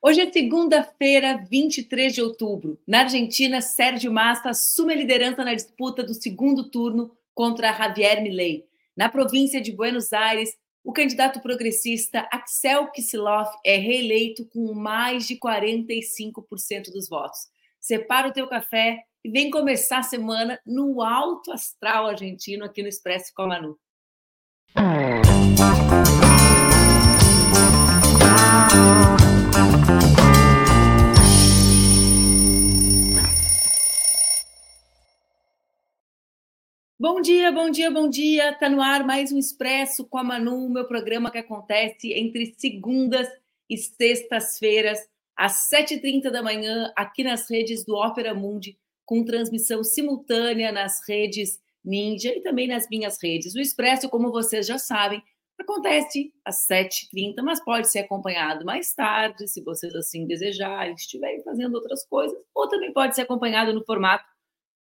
Hoje é segunda-feira, 23 de outubro. Na Argentina, Sérgio Massa assume a liderança na disputa do segundo turno contra Javier Milei. Na província de Buenos Aires, o candidato progressista Axel Kicillof é reeleito com mais de 45% dos votos. Separa o teu café e vem começar a semana no alto astral argentino aqui no Expresso com a Manu. Bom dia, bom dia, bom dia. Tá no ar mais um Expresso com a Manu, meu programa que acontece entre segundas e sextas-feiras, às 7h30 da manhã, aqui nas redes do Ópera Mundi, com transmissão simultânea nas redes Ninja e também nas minhas redes. O Expresso, como vocês já sabem, acontece às 7h30, mas pode ser acompanhado mais tarde, se vocês assim desejarem, estiverem fazendo outras coisas, ou também pode ser acompanhado no formato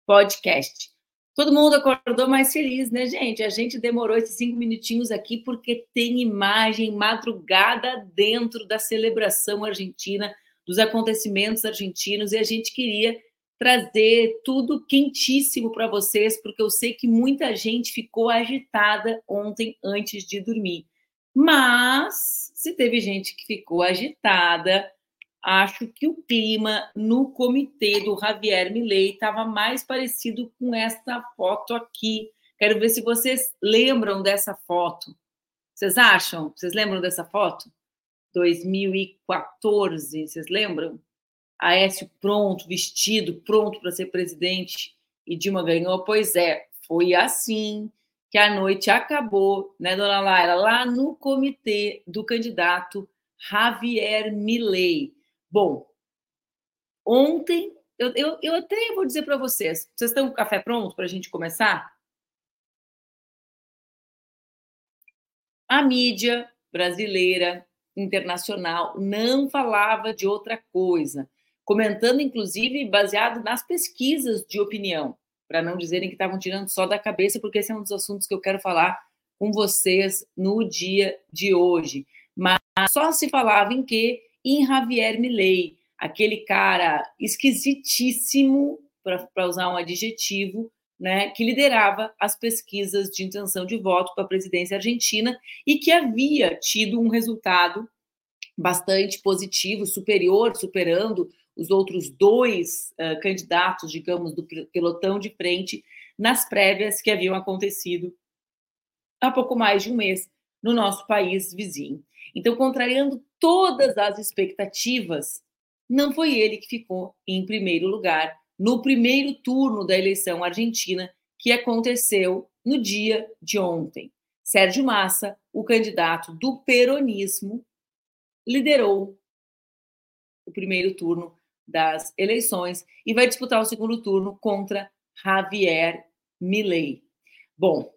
podcast. Todo mundo acordou mais feliz, né, gente? A gente demorou esses cinco minutinhos aqui porque tem imagem madrugada dentro da celebração argentina, dos acontecimentos argentinos, e a gente queria trazer tudo quentíssimo para vocês, porque eu sei que muita gente ficou agitada ontem antes de dormir. Mas, se teve gente que ficou agitada, acho que o clima no comitê do Javier Milei estava mais parecido com esta foto aqui. Quero ver se vocês lembram dessa foto. Vocês acham? Vocês lembram dessa foto? 2014, vocês lembram? Aécio pronto, vestido, pronto para ser presidente e Dilma ganhou. Pois é, foi assim que a noite acabou, né, dona Laira? Lá no comitê do candidato Javier Milei. Bom, ontem, eu, eu, eu até vou dizer para vocês, vocês estão com o café pronto para a gente começar? A mídia brasileira, internacional, não falava de outra coisa, comentando, inclusive, baseado nas pesquisas de opinião, para não dizerem que estavam tirando só da cabeça, porque esse é um dos assuntos que eu quero falar com vocês no dia de hoje. Mas só se falava em que em Javier Milei, aquele cara esquisitíssimo, para usar um adjetivo, né, que liderava as pesquisas de intenção de voto para a presidência argentina e que havia tido um resultado bastante positivo, superior, superando os outros dois uh, candidatos, digamos, do pelotão de frente nas prévias que haviam acontecido há pouco mais de um mês no nosso país vizinho. Então, contrariando todas as expectativas, não foi ele que ficou em primeiro lugar no primeiro turno da eleição argentina que aconteceu no dia de ontem. Sérgio Massa, o candidato do peronismo, liderou o primeiro turno das eleições e vai disputar o segundo turno contra Javier Milei. Bom,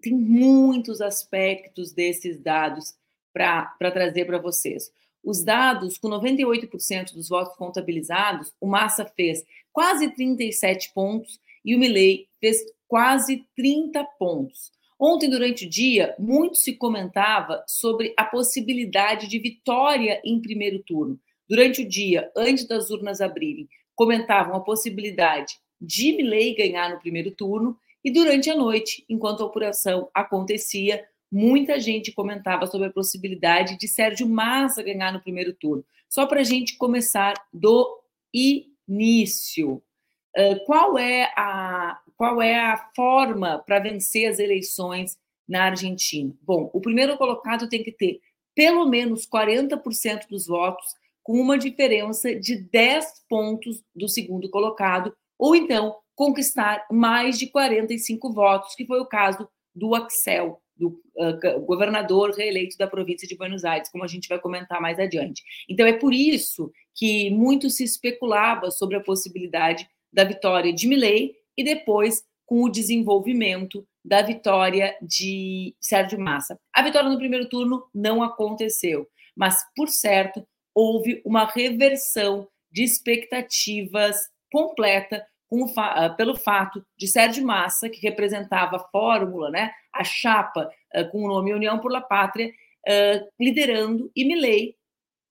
tem muitos aspectos desses dados para trazer para vocês. Os dados, com 98% dos votos contabilizados, o Massa fez quase 37 pontos e o Milley fez quase 30 pontos. Ontem, durante o dia, muito se comentava sobre a possibilidade de vitória em primeiro turno. Durante o dia, antes das urnas abrirem, comentavam a possibilidade de Milley ganhar no primeiro turno e durante a noite, enquanto a apuração acontecia, muita gente comentava sobre a possibilidade de Sérgio Massa ganhar no primeiro turno. Só para a gente começar do início. qual, é a, qual é a forma para vencer as eleições na Argentina? Bom, o primeiro colocado tem que ter pelo menos 40% dos votos, com uma diferença de 10 pontos do segundo colocado, ou então conquistar mais de 45 votos, que foi o caso do Axel, do uh, governador reeleito da província de Buenos Aires, como a gente vai comentar mais adiante. Então, é por isso que muito se especulava sobre a possibilidade da vitória de Milley e depois com o desenvolvimento da vitória de Sérgio Massa. A vitória no primeiro turno não aconteceu, mas, por certo, houve uma reversão de expectativas completa fa pelo fato de Sérgio Massa, que representava a fórmula, né, a chapa uh, com o nome União por la Pátria, uh, liderando, e Milley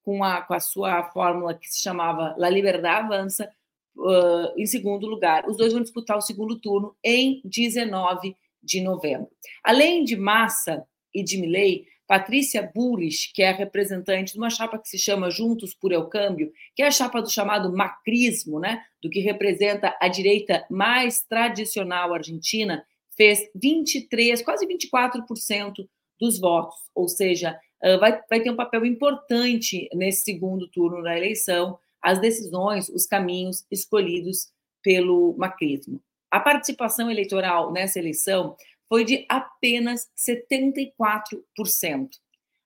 com a, com a sua fórmula que se chamava La Liberdade Avança, uh, em segundo lugar. Os dois vão disputar o segundo turno em 19 de novembro. Além de Massa e de Milley, Patrícia Burris, que é representante de uma chapa que se chama Juntos por El Câmbio, que é a chapa do chamado macrismo, né, do que representa a direita mais tradicional argentina, fez 23, quase 24% dos votos, ou seja, vai, vai ter um papel importante nesse segundo turno da eleição, as decisões, os caminhos escolhidos pelo macrismo. A participação eleitoral nessa eleição foi de apenas 74%,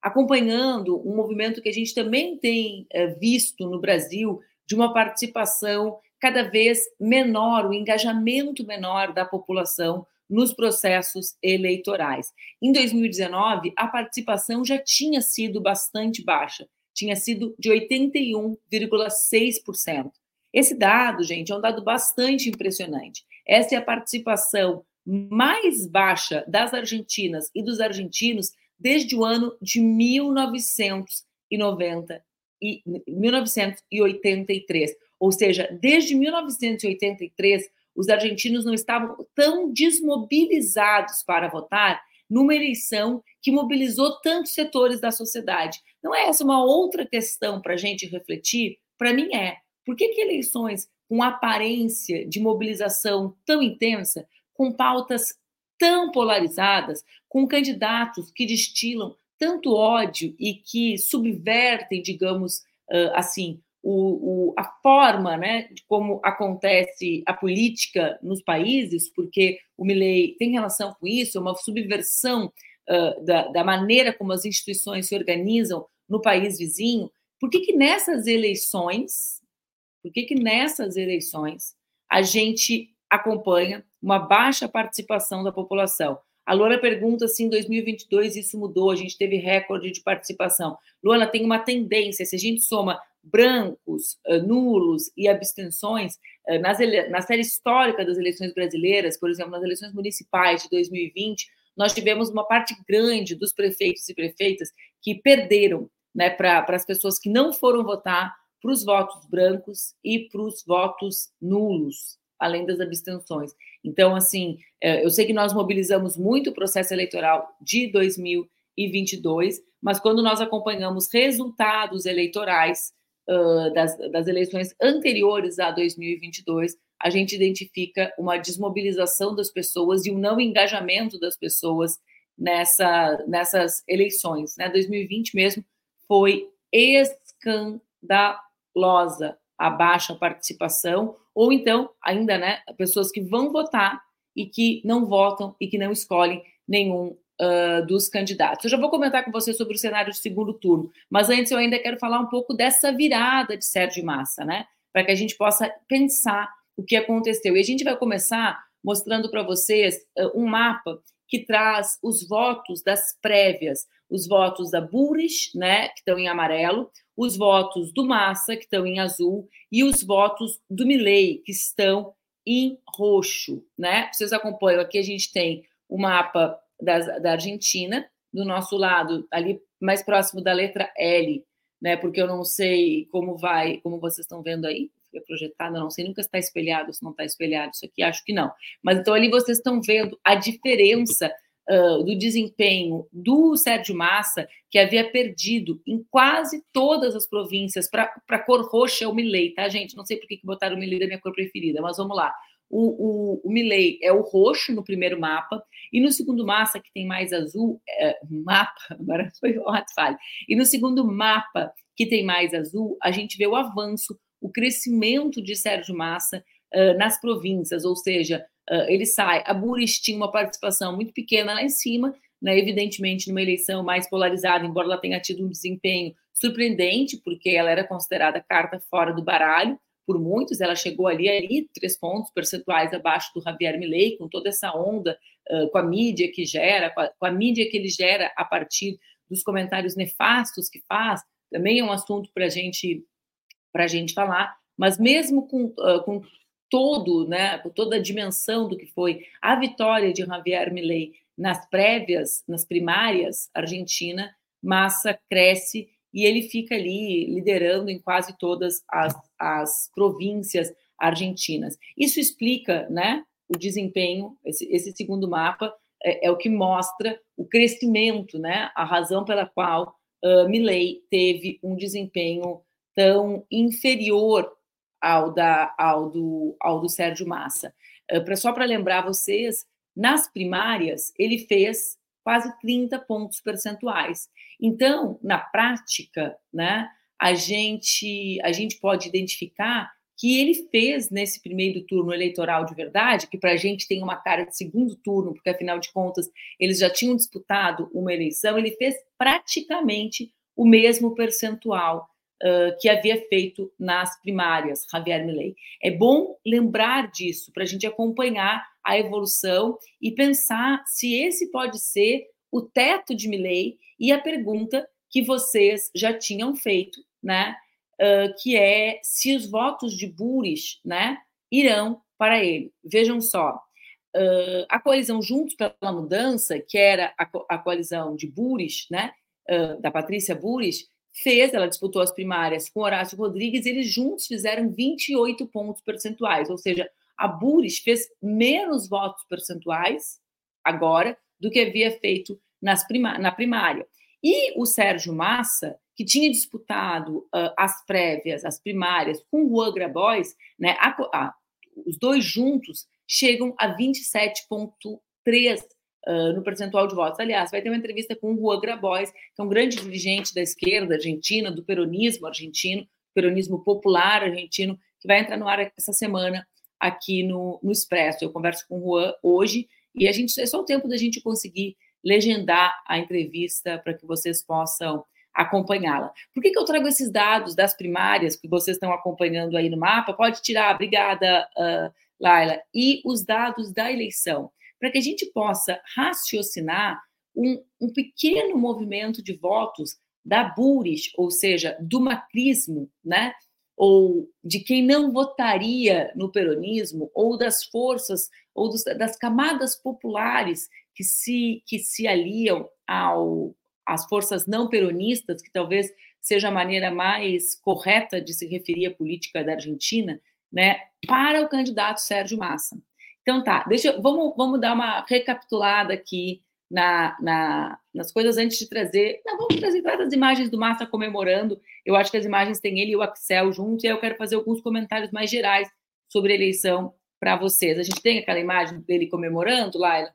acompanhando um movimento que a gente também tem eh, visto no Brasil de uma participação cada vez menor, o engajamento menor da população nos processos eleitorais. Em 2019, a participação já tinha sido bastante baixa, tinha sido de 81,6%. Esse dado, gente, é um dado bastante impressionante. Essa é a participação mais baixa das argentinas e dos argentinos desde o ano de 1990 e 1983. Ou seja, desde 1983, os argentinos não estavam tão desmobilizados para votar numa eleição que mobilizou tantos setores da sociedade. Não é essa uma outra questão para a gente refletir? Para mim é. Por que, que eleições com aparência de mobilização tão intensa com pautas tão polarizadas, com candidatos que destilam tanto ódio e que subvertem, digamos assim, o, o, a forma né, como acontece a política nos países, porque o Milley tem relação com isso, é uma subversão uh, da, da, maneira como as instituições se organizam no país vizinho. Por que, que nessas eleições, por que, que nessas eleições a gente acompanha uma baixa participação da população. A Luana pergunta se em 2022 isso mudou, a gente teve recorde de participação. Luana, tem uma tendência, se a gente soma brancos, nulos e abstenções, nas na série histórica das eleições brasileiras, por exemplo, nas eleições municipais de 2020, nós tivemos uma parte grande dos prefeitos e prefeitas que perderam né, para as pessoas que não foram votar, para os votos brancos e para os votos nulos além das abstenções. Então, assim, é, eu sei que nós mobilizamos muito o processo eleitoral de 2022, mas quando nós acompanhamos resultados eleitorais uh, das, das eleições anteriores a 2022, a gente identifica uma desmobilização das pessoas e um não engajamento das pessoas nessa, nessas eleições. Né? 2020 mesmo foi escandalosa a baixa participação, ou então, ainda, né, pessoas que vão votar e que não votam e que não escolhem nenhum uh, dos candidatos. Eu já vou comentar com você sobre o cenário de segundo turno, mas antes eu ainda quero falar um pouco dessa virada de Sérgio Massa, né, para que a gente possa pensar o que aconteceu. E a gente vai começar mostrando para vocês uh, um mapa que traz os votos das prévias, os votos da Burris, né, que estão em amarelo, os votos do Massa, que estão em azul, e os votos do Milley, que estão em roxo. Né? Vocês acompanham aqui, a gente tem o mapa das, da Argentina, do nosso lado, ali mais próximo da letra L, né? Porque eu não sei como vai, como vocês estão vendo aí, fica projetado, não sei nunca se está espelhado, se não está espelhado, isso aqui acho que não. Mas então ali vocês estão vendo a diferença uh, do desempenho do Sérgio Massa, que havia perdido em quase todas as províncias para a cor roxa é o Milley, tá, gente? Não sei por que, botaram o Milley da minha cor preferida, mas vamos lá. O, o, o Milley é o roxo no primeiro mapa, e no segundo massa, que tem mais azul, é, mapa, agora foi o falha, e no segundo mapa, que tem mais azul, a gente vê o avanço, o crescimento de Sérgio Massa uh, nas províncias, ou seja, uh, ele sai. A Buris tinha uma participação muito pequena lá em cima, né, evidentemente numa eleição mais polarizada, embora ela tenha tido um desempenho surpreendente, porque ela era considerada carta fora do baralho por muitos, ela chegou ali, ali três pontos percentuais abaixo do Javier Milei, com toda essa onda, uh, com a mídia que gera, com a, com a mídia que ele gera a partir dos comentários nefastos que faz, também é um assunto para gente, a gente falar, mas mesmo com, com todo, né, com toda a dimensão do que foi a vitória de Javier Milei nas prévias, nas primárias, Argentina, Massa cresce e ele fica ali liderando em quase todas as, as províncias argentinas. Isso explica, né, o desempenho, esse, esse segundo mapa é, é, o que mostra o crescimento, né, a razão pela qual uh, Milley teve um desempenho tão inferior ao, da, ao, do, ao do Sérgio Massa. Uh, só para lembrar vocês, nas primárias ele fez quase 30 pontos percentuais. Então, na prática, né, a gente, a gente pode identificar que ele fez nesse primeiro turno eleitoral de verdade, que para a gente tem uma cara de segundo turno, porque afinal de contas eles já tinham disputado uma eleição, ele fez praticamente o mesmo percentual uh, que havia feito nas primárias, Javier Milei. É bom lembrar disso para a gente acompanhar a evolução e pensar se esse pode ser o teto de Milei e a pergunta que vocês já tinham feito, né? uh, que é se os votos de Buris né, irão para ele. Vejam só, uh, a coalizão Juntos pela Mudança, que era a, a coalizão de Buris, né, uh, da Patrícia Buris, fez, ela disputou as primárias com Horácio Rodrigues, eles juntos fizeram 28 pontos percentuais, ou seja, a Buris fez menos votos percentuais agora do que havia feito prima na primária. E o Sérgio Massa, que tinha disputado uh, as prévias, as primárias, com o Juan Grabois, né, a, a, os dois juntos chegam a 27,3% uh, no percentual de votos. Aliás, vai ter uma entrevista com o Juan Grabois, que é um grande dirigente da esquerda argentina, do peronismo argentino, peronismo popular argentino, que vai entrar no ar essa semana aqui no, no Expresso. Eu converso com o Juan hoje e a gente é só o tempo da gente conseguir legendar a entrevista para que vocês possam acompanhá-la. Por que, que eu trago esses dados das primárias que vocês estão acompanhando aí no mapa? Pode tirar, obrigada, uh, Laila. E os dados da eleição, para que a gente possa raciocinar um, um pequeno movimento de votos da Buris, ou seja, do macrismo, né? ou de quem não votaria no peronismo, ou das forças, ou dos, das camadas populares que se, que se aliam ao, as forças não peronistas, que talvez seja a maneira mais correta de se referir à política da Argentina, né, para o candidato Sérgio Massa. Então tá, deixa, vamos, vamos dar uma recapitulada aqui na, na, nas coisas antes de trazer. Não, vamos trazer várias imagens do Massa comemorando. Eu acho que as imagens têm ele e o Axel juntos, e aí eu quero fazer alguns comentários mais gerais sobre a eleição para vocês. A gente tem aquela imagem dele comemorando, Laila?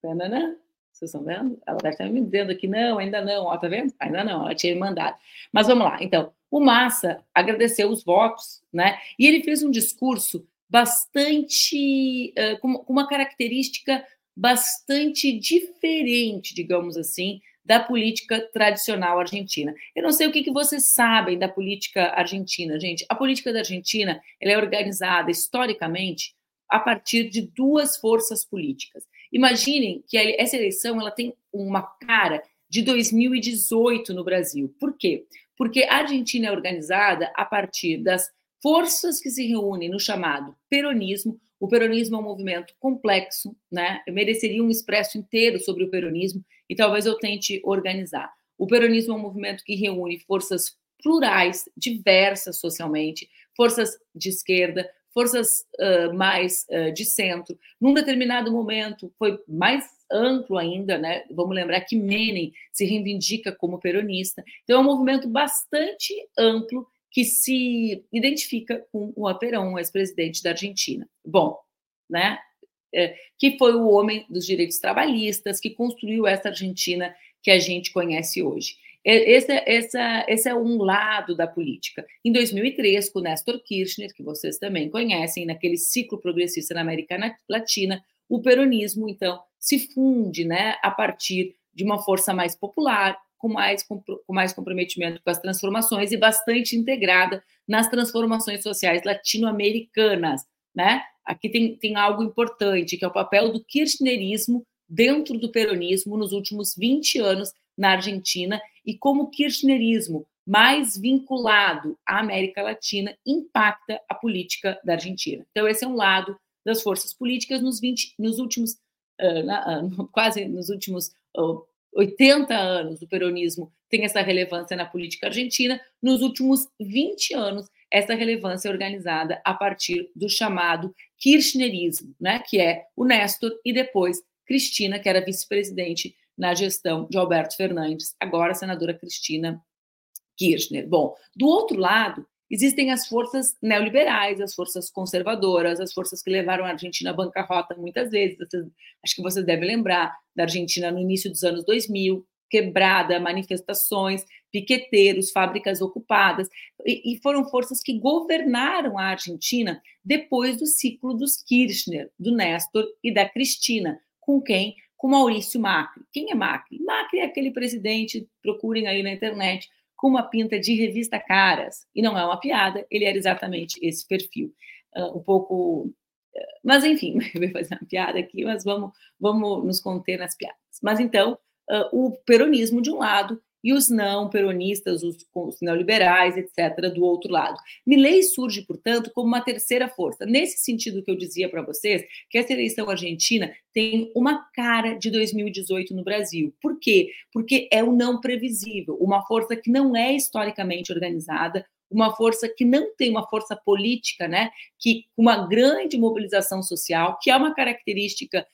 Tanana. Vocês estão vendo? Ela deve estar me dizendo aqui, não, ainda não, ó, tá vendo? Ainda não, ela tinha me mandado. Mas vamos lá, então, o Massa agradeceu os votos, né? E ele fez um discurso bastante, uh, com, uma característica bastante diferente, digamos assim, da política tradicional argentina. Eu não sei o que, que vocês sabem da política argentina, gente. A política da Argentina é organizada historicamente a partir de duas forças políticas. Imaginem que essa eleição ela tem uma cara de 2018 no Brasil. Por quê? Porque a Argentina é organizada a partir das forças que se reúnem no chamado peronismo. O peronismo é um movimento complexo, né? Eu mereceria um expresso inteiro sobre o peronismo e talvez eu tente organizar. O peronismo é um movimento que reúne forças plurais, diversas socialmente, forças de esquerda, forças uh, mais uh, de centro. Num determinado momento, foi mais amplo ainda, né? Vamos lembrar que Menem se reivindica como peronista. Então, é um movimento bastante amplo que se identifica com o Aperão, ex-presidente da Argentina. Bom, né? É, que foi o homem dos direitos trabalhistas que construiu essa Argentina que a gente conhece hoje. Esse, essa, esse é um lado da política. Em 2003, com Néstor Kirchner, que vocês também conhecem, naquele ciclo progressista na América Latina, o peronismo, então, se funde né, a partir de uma força mais popular, com mais, com mais comprometimento com as transformações e bastante integrada nas transformações sociais latino-americanas. Né? Aqui tem, tem algo importante, que é o papel do kirchnerismo dentro do peronismo nos últimos 20 anos na Argentina e como o kirchnerismo, mais vinculado à América Latina, impacta a política da Argentina. Então, esse é um lado das forças políticas nos, 20, nos últimos, uh, na, uh, quase nos últimos uh, 80 anos o peronismo tem essa relevância na política argentina, nos últimos 20 anos essa relevância é organizada a partir do chamado kirchnerismo, né, que é o Néstor e depois Cristina, que era vice-presidente na gestão de Alberto Fernandes, agora senadora Cristina Kirchner. Bom, do outro lado, existem as forças neoliberais, as forças conservadoras, as forças que levaram a Argentina à bancarrota muitas vezes. acho que vocês devem lembrar da Argentina no início dos anos 2000, quebrada, manifestações, piqueteiros, fábricas ocupadas, e, e, foram forças que governaram a Argentina depois do ciclo dos Kirchner, do Néstor e da Cristina, com quem? Com Maurício Macri. Quem é Macri? Macri é aquele presidente, procurem aí na internet, com uma pinta de revista Caras, e não é uma piada, ele era exatamente esse perfil. Uh, um pouco. Uh, mas, enfim, eu fazer uma piada aqui, mas vamos, vamos nos conter nas piadas. Mas então, uh, o peronismo de um lado e os não peronistas, os, os, neoliberais, etc., do outro lado. Milley surge, portanto, como uma terceira força. Nesse sentido que eu dizia para vocês, que essa eleição argentina tem uma cara de 2018 no Brasil. Por quê? Porque é o não previsível, uma força que não é historicamente organizada, uma força que não tem uma força política, né, que uma grande mobilização social, que é uma característica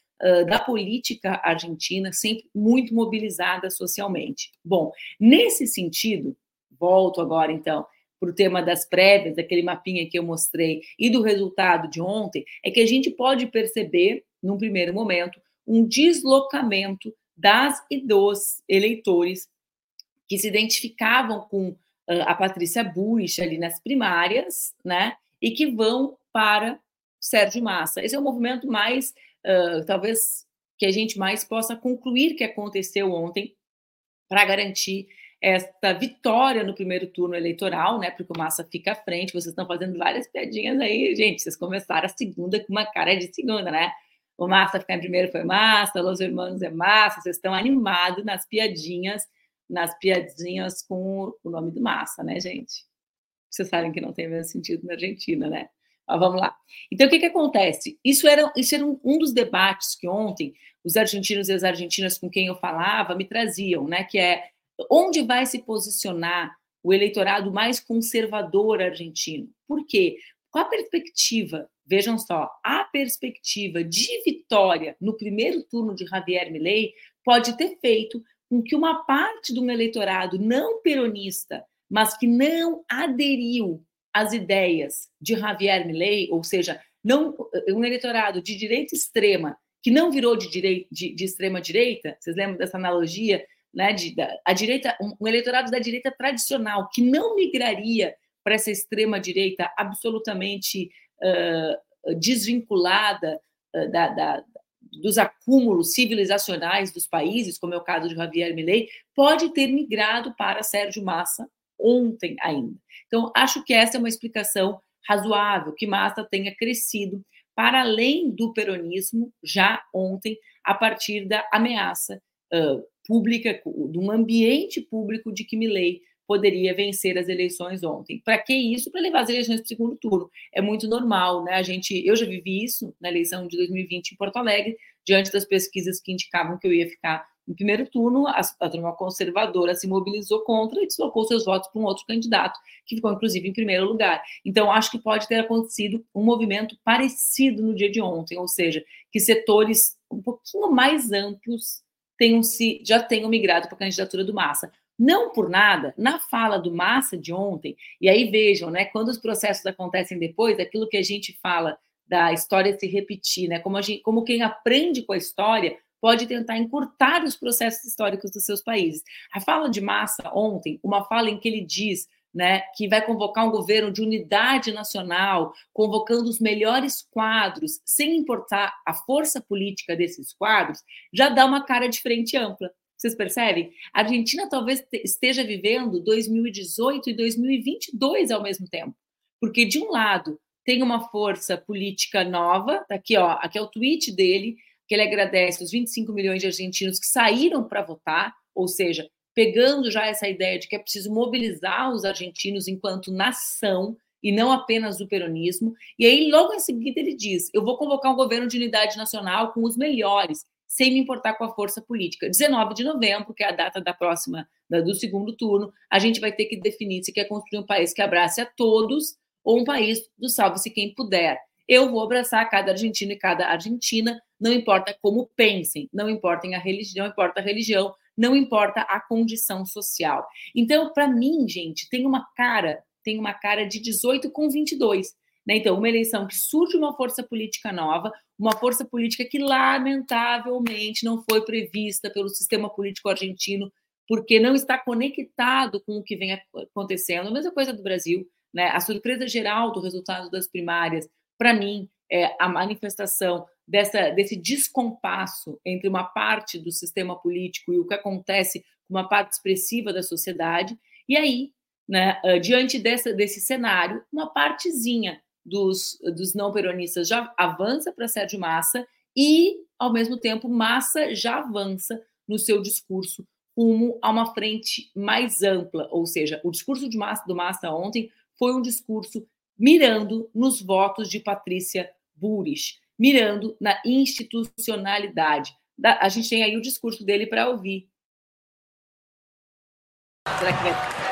da política argentina, sempre muito mobilizada socialmente. Bom, nesse sentido, volto agora então para o tema das prévias, daquele mapinha que eu mostrei, e do resultado de ontem, é que a gente pode perceber, num primeiro momento, um deslocamento das e dos eleitores que se identificavam com a Patrícia Bush ali nas primárias, né, e que vão para Sérgio Massa. Esse é o movimento mais talvez que a gente mais possa concluir que aconteceu ontem para garantir esta vitória no primeiro turno eleitoral, né? Porque o Massa fica à frente, vocês estão fazendo várias piadinhas aí, gente. Vocês começaram a segunda com uma cara de segunda, né? O Massa ficar em primeiro foi Massa, Los Hermanos é Massa, vocês estão animados nas piadinhas, nas piadinhas com o nome do Massa, né, gente? Vocês sabem que não tem mesmo sentido na Argentina, né? Mas vamos lá. Então, o que, que acontece? Isso era, isso era um, um dos debates que ontem os argentinos e as argentinas com quem eu falava me traziam, né? Que é onde vai se posicionar o eleitorado mais conservador argentino? Por quê? Qual a perspectiva? Vejam só, a perspectiva de vitória no primeiro turno de Javier Milei pode ter feito com que uma parte do eleitorado não peronista, mas que não aderiu as ideias de Javier Milei, ou seja, não um eleitorado de direita extrema que não virou de, direita, de, de extrema direita, vocês lembram dessa analogia, né? De, da, a direita, um, um eleitorado da direita tradicional que não migraria para essa extrema direita absolutamente uh, desvinculada uh, da, da, dos acúmulos civilizacionais dos países, como é o caso de Javier Milei, pode ter migrado para Sérgio Massa ontem ainda. Então, acho que essa é uma explicação razoável, que Massa tenha crescido para além do peronismo já ontem, a partir da ameaça uh, pública, de um ambiente público de que Milley poderia vencer as eleições ontem. Para que isso? Para levar as eleições para o segundo turno. É muito normal, né? A gente, eu já vivi isso na eleição de 2020 em Porto Alegre, diante das pesquisas que indicavam que eu ia ficar no primeiro turno, a, a turma conservadora se mobilizou contra e deslocou seus votos para um outro candidato, que ficou, inclusive, em primeiro lugar. Então, acho que pode ter acontecido um movimento parecido no dia de ontem, ou seja, que setores um pouquinho mais amplos tenham se, já tenham migrado para a candidatura do Massa. Não por nada, na fala do Massa de ontem, e aí vejam, né, quando os processos acontecem depois, aquilo que a gente fala da história se repetir, né, como, gente, como quem aprende com a história pode tentar encurtar os processos históricos dos seus países. A fala de Massa ontem, uma fala em que ele diz né, que vai convocar um governo de unidade nacional, convocando os melhores quadros, sem importar a força política desses quadros, já dá uma cara de frente ampla. Vocês percebem? A Argentina talvez esteja vivendo 2018 e 2022 ao mesmo tempo. Porque, de um lado, tem uma força política nova, tá aqui, ó, aqui é o tweet dele, que ele agradece os 25 milhões de argentinos que saíram para votar, ou seja, pegando já essa ideia de que é preciso mobilizar os argentinos enquanto nação e não apenas o peronismo. E aí, logo em seguida, ele diz: Eu vou convocar um governo de unidade nacional com os melhores. sem me importar com a força política. 19 de novembro, que é a data da próxima, do segundo turno, a gente vai ter que definir se quer construir um país que abrace a todos ou um país do salve-se quem puder. Eu vou abraçar cada argentino e cada argentina, não importa como pensem, não importa a religião, não importa a religião, não importa a condição social. Então, para mim, gente, tem uma cara, tem uma cara de 18 com 22. Né? Então, uma eleição que surge uma força política nova, uma força política que, lamentavelmente, não foi prevista pelo sistema político argentino, porque não está conectado com o que vem acontecendo. A mesma coisa do Brasil. Né? A surpresa geral do resultado das primárias, para mim, é a manifestação dessa, desse descompasso entre uma parte do sistema político e o que acontece com uma parte expressiva da sociedade. E aí, né, diante dessa, desse cenário, uma partezinha dos, dos não peronistas já avança para Sérgio Massa e, ao mesmo tempo, Massa já avança no seu discurso rumo a uma frente mais ampla, ou seja, o discurso de Massa, do Massa ontem foi um discurso mirando nos votos de Patrícia Burris, mirando na institucionalidade. A gente tem aí o discurso dele para ouvir. Será que vai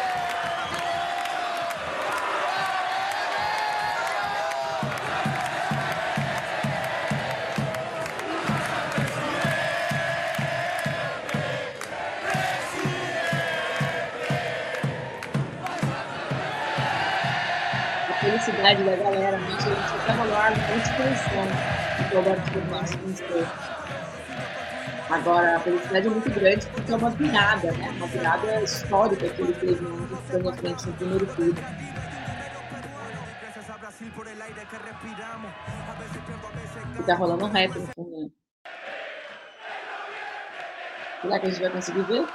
da galera, né? A gente estava lá muita tensão que o Alberto Fernandes venceu. Agora, a felicidade é muito grande porque é uma virada, né? Uma virada histórica que ele teve ficando à frente no primeiro turno. E tá rolando um rap no fundo, né? Será que a gente vai conseguir ver?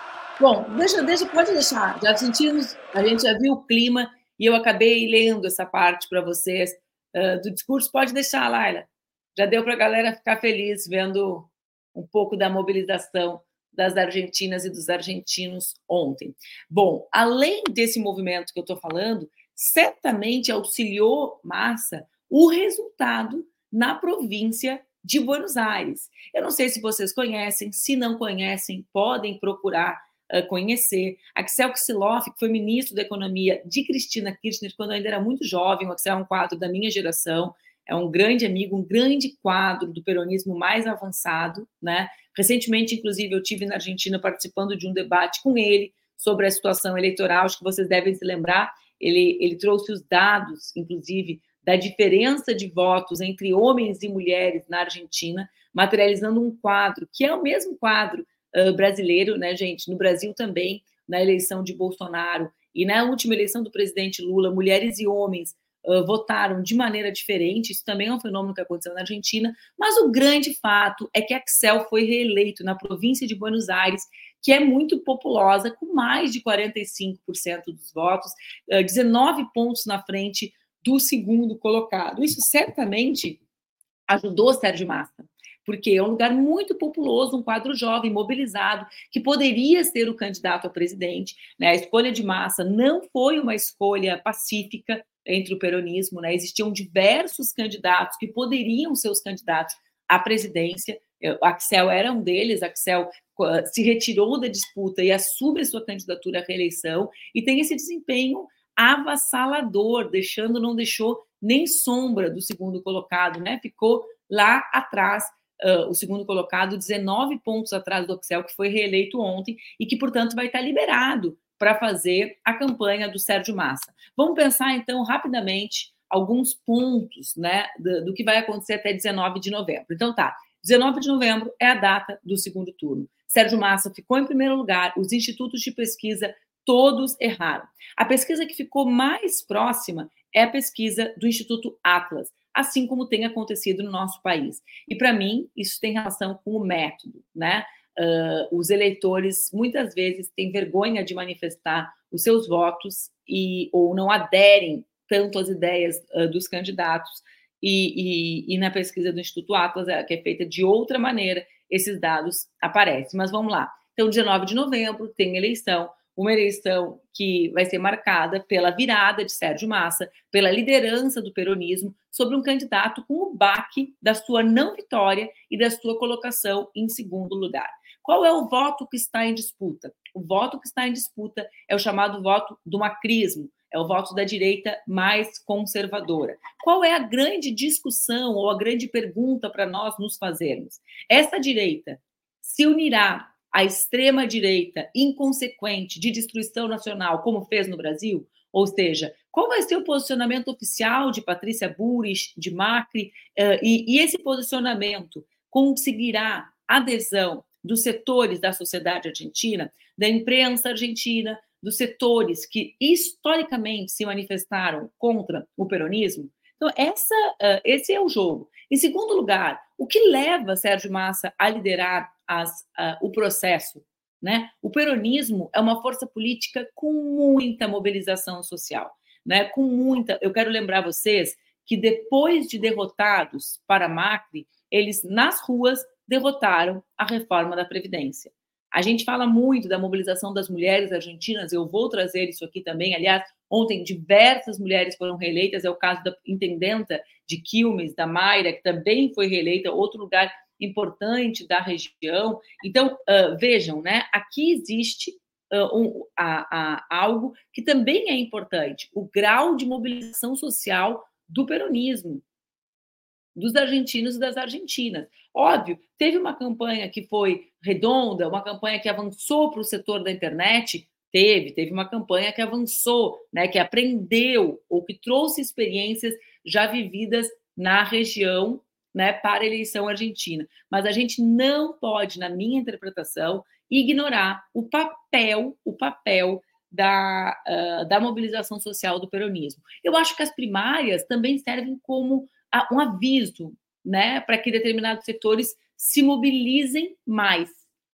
Bom, deixa, deixa, pode deixar. Já sentimos, a gente já viu o clima e eu acabei lendo essa parte para vocês uh, do discurso. Pode deixar, Laila. Já deu para a galera ficar feliz vendo um pouco da mobilização das argentinas e dos argentinos ontem. Bom, além desse movimento que eu estou falando, certamente auxiliou Massa o resultado na província de Buenos Aires. Eu não sei se vocês conhecem, se não conhecem, podem procurar conhecer. Axel Kicillof, que foi ministro da Economia de Cristina Kirchner quando ainda era muito jovem, o Axel é um quadro da minha geração, é um grande amigo, um grande quadro do peronismo mais avançado, né? Recentemente, inclusive, eu tive na Argentina participando de um debate com ele sobre a situação eleitoral, acho que vocês devem se lembrar, ele, ele trouxe os dados, inclusive, da diferença de votos entre homens e mulheres na Argentina, materializando um quadro que é o mesmo quadro brasileiro, né, gente? No Brasil também, na eleição de Bolsonaro e na última eleição do presidente Lula, mulheres e homens uh, votaram de maneira diferente. Isso também é um fenômeno que aconteceu na Argentina. Mas o grande fato é que Axel foi reeleito na província de Buenos Aires, que é muito populosa, com mais de 45% dos votos, uh, 19 pontos na frente do segundo colocado. Isso certamente ajudou Sérgio Massa porque é um lugar muito populoso, um quadro jovem, mobilizado, que poderia ser o candidato a presidente. Né? A escolha de massa não foi uma escolha pacífica entre o peronismo, né? existiam diversos candidatos que poderiam ser os candidatos à presidência. Axel era um deles, Axel se retirou da disputa e assume sua candidatura à reeleição e tem esse desempenho avassalador, deixando, não deixou nem sombra do segundo colocado, né? Ficou lá atrás uh, o segundo colocado, 19 pontos atrás do Oxel, que foi reeleito ontem e que, portanto, vai estar liberado para fazer a campanha do Sérgio Massa. Vamos pensar, então, rapidamente alguns pontos né, do, do, que vai acontecer até 19 de novembro. Então, tá, 19 de novembro é a data do segundo turno. Sérgio Massa ficou em primeiro lugar, os institutos de pesquisa todos erraram. A pesquisa que ficou mais próxima é a pesquisa do Instituto Atlas assim como tem acontecido no nosso país. E para mim, isso tem relação com o método, né? Uh, os eleitores muitas vezes têm vergonha de manifestar os seus votos e ou não aderem tanto às ideias uh, dos candidatos. E, e, e, na pesquisa do Instituto Atlas, que é feita de outra maneira, esses dados aparecem. Mas vamos lá. Então, 19 de novembro tem eleição. Uma eleição que vai ser marcada pela virada de Sérgio Massa, pela liderança do peronismo sobre um candidato com o baque da sua não vitória e da sua colocação em segundo lugar. Qual é o voto que está em disputa? O voto que está em disputa é o chamado voto do macrismo, é o voto da direita mais conservadora. Qual é a grande discussão ou a grande pergunta para nós nos fazermos? Essa direita se unirá à extrema-direita inconsequente de destruição nacional, como fez no Brasil? Ou seja, qual vai ser o posicionamento oficial de Patrícia Burris, de Macri, uh, e, e esse posicionamento conseguirá adesão dos setores da sociedade argentina, da imprensa argentina, dos setores que historicamente se manifestaram contra o peronismo? Então, essa, uh, esse é o jogo. Em segundo lugar, o que leva Sérgio Massa a liderar as, uh, o processo? Né? O peronismo é uma força política com muita mobilização social, né? com muita. Eu quero lembrar vocês que depois de derrotados para Macri, eles nas ruas derrotaram a reforma da Previdência. A gente fala muito da mobilização das mulheres argentinas, eu vou trazer isso aqui também. Aliás, ontem diversas mulheres foram reeleitas, é o caso da intendenta de Quilmes, da Mayra, que também foi reeleita, outro lugar importante da região. Então, uh, vejam, né? Aqui existe uh, um, a, a, algo que também é importante: o grau de mobilização social do peronismo dos argentinos e das argentinas. Óbvio, teve uma campanha que foi redonda, uma campanha que avançou para o setor da internet, teve, teve uma campanha que avançou, né, que aprendeu ou que trouxe experiências já vividas na região, né, para a eleição argentina. Mas a gente não pode, na minha interpretação, ignorar o papel, o papel da, uh, da mobilização social do peronismo. Eu acho que as primárias também servem como um aviso, né, para que determinados setores se mobilizem mais,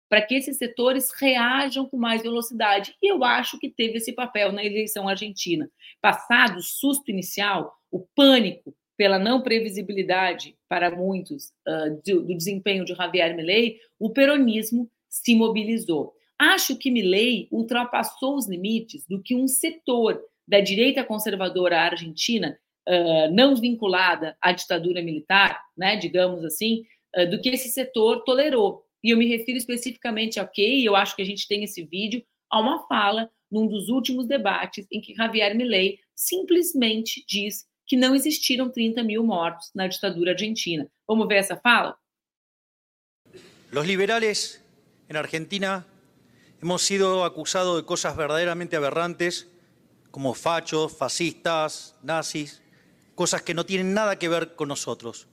para que esses setores reajam com mais velocidade. E eu acho que teve esse papel na eleição argentina. Passado o susto inicial, o pânico pela não previsibilidade para muitos uh, do, do, desempenho de Javier Milei, o peronismo se mobilizou. Acho que Milei ultrapassou os limites do que um setor da direita conservadora argentina uh, não vinculada à ditadura militar, né, digamos assim, uh, do que esse setor tolerou. E eu me refiro especificamente ao que, eu acho que a gente tem esse vídeo, a uma fala num dos últimos debates em que Javier Milei simplesmente diz que não existiram 30 mil mortos na ditadura argentina. Vamos ver essa fala? Los liberales en Argentina hemos sido acusados de cosas verdaderamente aberrantes, como fachos, fascistas, nazis, cosas que no tienen nada que ver con nosotros.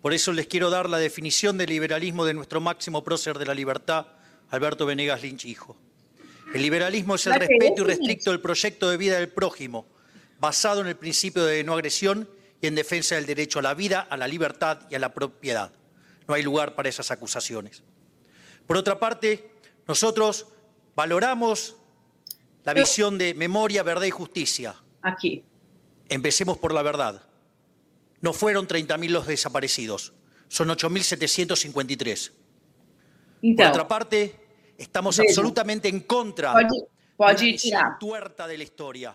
Por eso les quiero dar la definición del liberalismo de nuestro máximo prócer de la libertad, Alberto Venegas Lynch, hijo. El liberalismo es el respeto irrestricto del proyecto de vida del prójimo, basado en el principio de no agresión y en defensa del derecho a la vida, a la libertad y a la propiedad. No hay lugar para esas acusaciones. Por otra parte, nosotros valoramos la visión de memoria, verdad y justicia. Aquí. Empecemos por la verdad. No fueron 30.000 los desaparecidos, son 8.753. Então, por outra parte, estamos absolutamente em contra pode, pode da tirar. tuerta da história.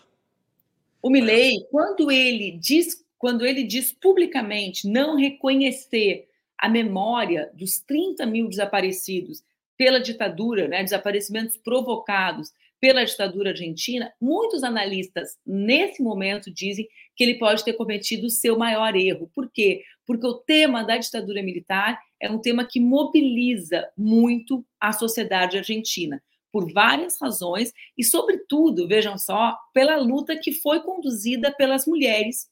O Milley, quando ele diz, quando ele diz publicamente não reconhecer a memória dos 30 mil desaparecidos pela ditadura, né, desaparecimentos provocados pela ditadura argentina, muitos analistas, nesse momento, dizem que ele pode ter cometido o seu maior erro. Por quê? Porque o tema da ditadura militar é um tema que mobiliza muito a sociedade argentina, por várias razões, e, sobretudo, vejam só, pela luta que foi conduzida pelas mulheres.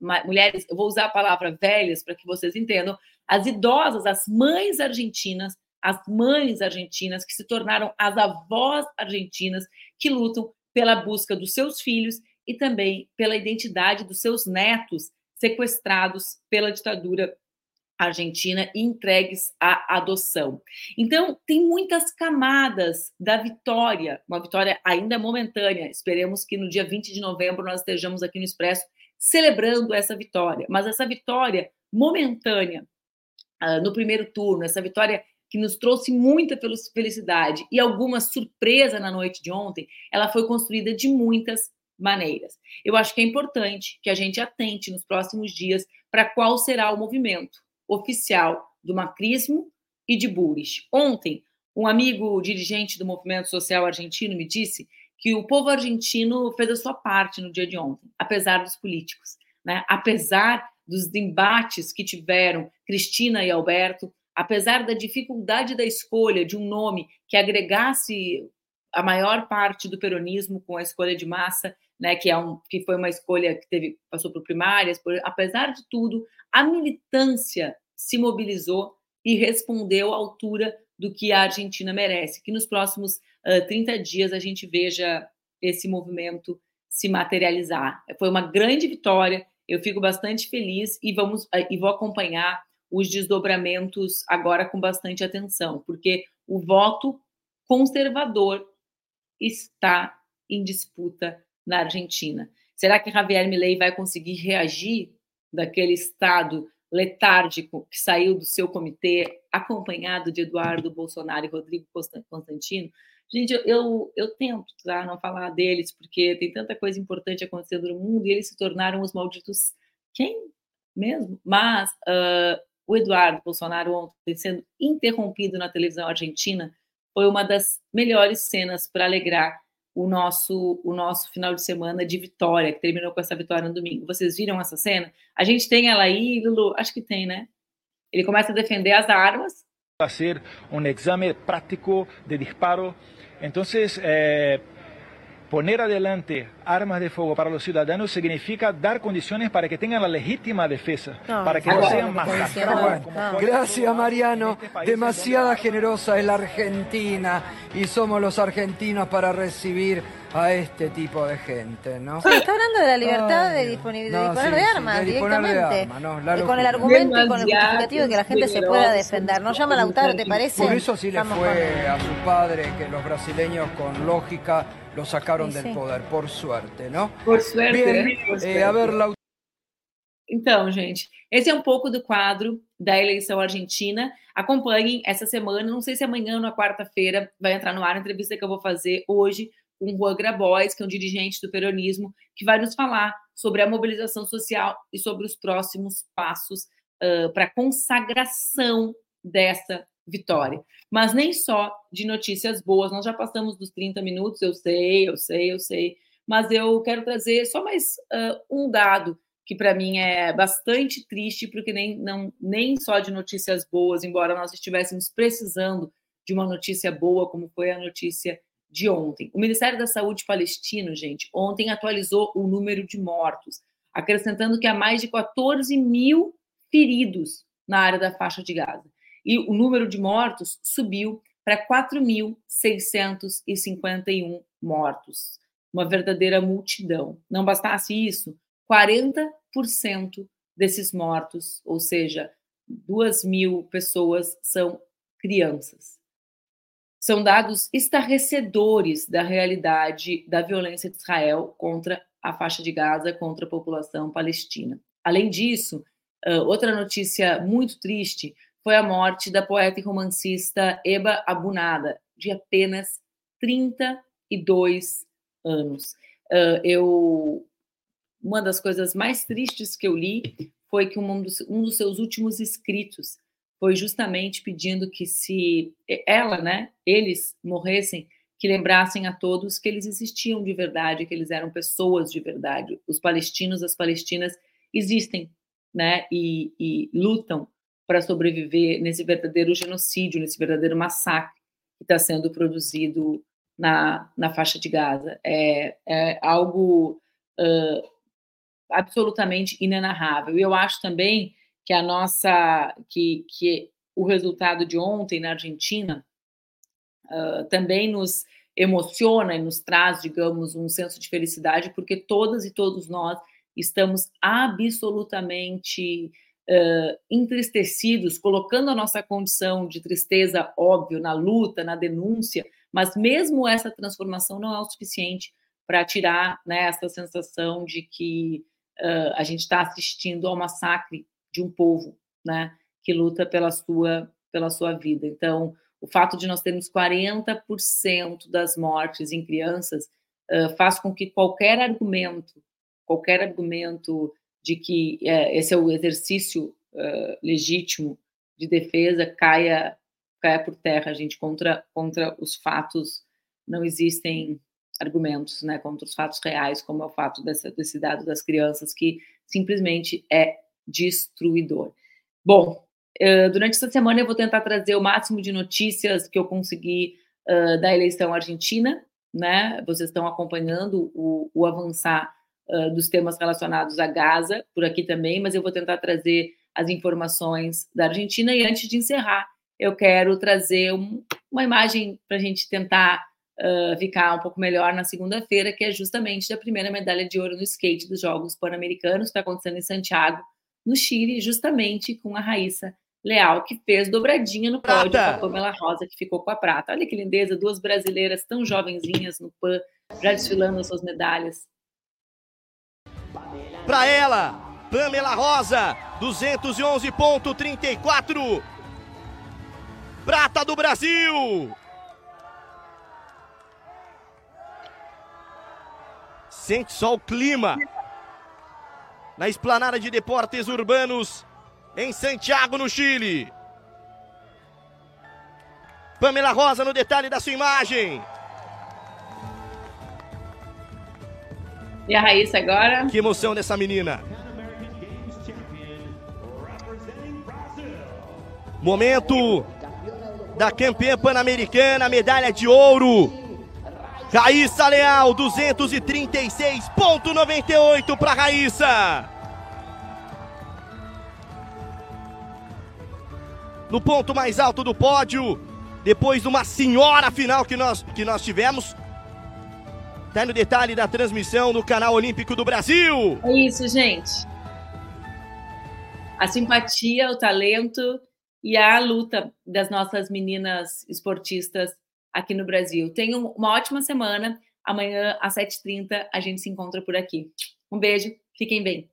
Mulheres, eu vou usar a palavra velhas para que vocês entendam, as idosas, as mães argentinas as mães argentinas que se tornaram as avós argentinas que lutam pela busca dos seus filhos e também pela identidade dos seus netos sequestrados pela ditadura argentina e entregues à adoção. Então, tem muitas camadas da vitória, uma vitória ainda momentânea. Esperemos que no dia 20 de novembro nós estejamos aqui no Expresso celebrando essa vitória, mas essa vitória momentânea uh, no primeiro turno, essa vitória que nos trouxe muita felicidade e alguma surpresa na noite de ontem, ela foi construída de muitas maneiras. Eu acho que é importante que a gente atente nos próximos dias para qual será o movimento oficial do macrismo e de Bullrich. Ontem, um amigo dirigente do movimento social argentino me disse que o povo argentino fez a sua parte no dia de ontem, apesar dos políticos, né? apesar dos embates que tiveram Cristina e Alberto, apesar da dificuldade da escolha de um nome que agregasse a maior parte do peronismo com a escolha de massa, né, que, é um, que foi uma escolha que teve, passou por primárias, por, apesar de tudo, a militância se mobilizou e respondeu à altura do que a Argentina merece, que nos próximos uh, 30 dias a gente veja esse movimento se materializar. Foi uma grande vitória, eu fico bastante feliz e vamos e vou acompanhar os desdobramentos agora com bastante atenção, porque o voto conservador está em disputa na Argentina. Será que Javier Milei vai conseguir reagir daquele estado letárgico que saiu do seu comitê, acompanhado de Eduardo Bolsonaro e Rodrigo Constantino? Gente, eu, eu, eu tento tá, não falar deles, porque tem tanta coisa importante acontecendo no mundo e eles se tornaram os malditos. Quem mesmo? Mas uh, o Eduardo Bolsonaro ontem sendo interrompido na televisão argentina foi uma das melhores cenas para alegrar o nosso o nosso final de semana de vitória, que terminou com essa vitória no domingo. Vocês viram essa cena? A gente tem ela aí, Lulu? Acho que tem, né? Ele começa a defender as armas. Fazer um exame prático de disparo. Então, eh, Poner adelante armas de fuego para los ciudadanos significa dar condiciones para que tengan la legítima defensa, para que no sean masacrados. Gracias, Mariano. Demasiada generosa es la Argentina y somos los argentinos para recibir a este tipo de gente, ¿no? está hablando de la libertad de, disponer de armas directamente. y con el argumento y con el justificativo de que la gente se pueda defender. ¿No llama Lautaro, te parece? Por eso sí le fue a su padre que los brasileños con lógica lo sacaram do poder, por sorte, não? Por suerte. Bem, por suerte. É, a ver, Então, gente, esse é um pouco do quadro da eleição argentina. Acompanhem essa semana, não sei se amanhã ou na quarta-feira vai entrar no ar a entrevista que eu vou fazer hoje com o Juan Grabois, que é um dirigente do peronismo, que vai nos falar sobre a mobilização social e sobre os próximos passos uh, para a consagração dessa vitória. Mas nem só de notícias boas, nós já passamos dos 30 minutos, eu sei, eu sei, eu sei, mas eu quero trazer só mais uh, um dado que para mim é bastante triste, porque nem, não, nem só de notícias boas, embora nós estivéssemos precisando de uma notícia boa, como foi a notícia de ontem. O Ministério da Saúde palestino, gente, ontem atualizou o número de mortos, acrescentando que há mais de 14 mil feridos na área da faixa de Gaza e o número de mortos subiu para 4.651 mortos. Uma verdadeira multidão. Não bastasse isso, 40% desses mortos, ou seja, 2 mil pessoas, são crianças. São dados estarrecedores da realidade da violência de Israel contra a faixa de Gaza, contra a população palestina. Além disso, outra notícia muito triste foi a morte da poeta e romancista Eba Abunada, de apenas 32 anos. Uh, eu, uma das coisas mais tristes que eu li foi que um dos, um dos seus últimos escritos foi justamente pedindo que se ela, né, eles morressem, que lembrassem a todos que eles existiam de verdade, que eles eram pessoas de verdade. Os palestinos, as palestinas existem, né, e, e lutam para sobreviver nesse verdadeiro genocídio, nesse verdadeiro massacre que está sendo produzido na, na faixa de Gaza. É, é algo uh, absolutamente inenarrável. E eu acho também que a nossa, que, que o resultado de ontem na Argentina uh, também nos emociona e nos traz, digamos, um senso de felicidade, porque todas e todos nós estamos absolutamente uh, entristecidos, colocando a nossa condição de tristeza, óbvio, na luta, na denúncia, mas mesmo essa transformação não é o suficiente para tirar né, essa sensação de que uh, a gente está assistindo ao massacre de um povo né, que luta pela sua, pela sua vida. Então, o fato de nós termos 40% das mortes em crianças uh, faz com que qualquer argumento, qualquer argumento de que uh, esse é o exercício uh, legítimo de defesa caia, caia por terra, gente, contra, contra os fatos não existem argumentos, né, contra os fatos reais, como é o fato dessa, desse dado das crianças, que simplesmente é destruidor. Bom, uh, durante essa semana eu vou tentar trazer o máximo de notícias que eu conseguir uh, da eleição argentina, né? Vocês estão acompanhando o, o avançar uh, dos temas relacionados a Gaza por aqui também, mas eu vou tentar trazer as informações da Argentina e antes de encerrar, eu quero trazer um, uma imagem para a gente tentar uh, ficar um pouco melhor na segunda-feira, que é justamente da primeira medalha de ouro no skate dos Jogos Pan-Americanos, que está acontecendo em Santiago, no Chile, justamente com a Raíssa Leal, que fez dobradinha no pódio com a Pamela Rosa, que ficou com a prata. Olha que lindeza, duas brasileiras tão jovenzinhas no PAN, já desfilando as suas medalhas. Para ela, Pamela Rosa, 211,34. Prata do Brasil! Sente só o clima na esplanada de deportes urbanos em Santiago, no Chile. Pamela Rosa no detalhe da sua imagem. E a Raíssa agora? Que emoção dessa menina. Momento da campeã pan-americana, medalha de ouro. Raíssa Leal, 236,98 para Raíssa. No ponto mais alto do pódio, depois de uma senhora final que nós, que nós tivemos. Tá no detalhe da transmissão no canal Olímpico do Brasil. É isso, gente. A simpatia, o talento e a luta das nossas meninas esportistas aqui no Brasil. Tenham uma ótima semana. Amanhã, às 7h30, a gente se encontra por aqui. Um beijo, fiquem bem.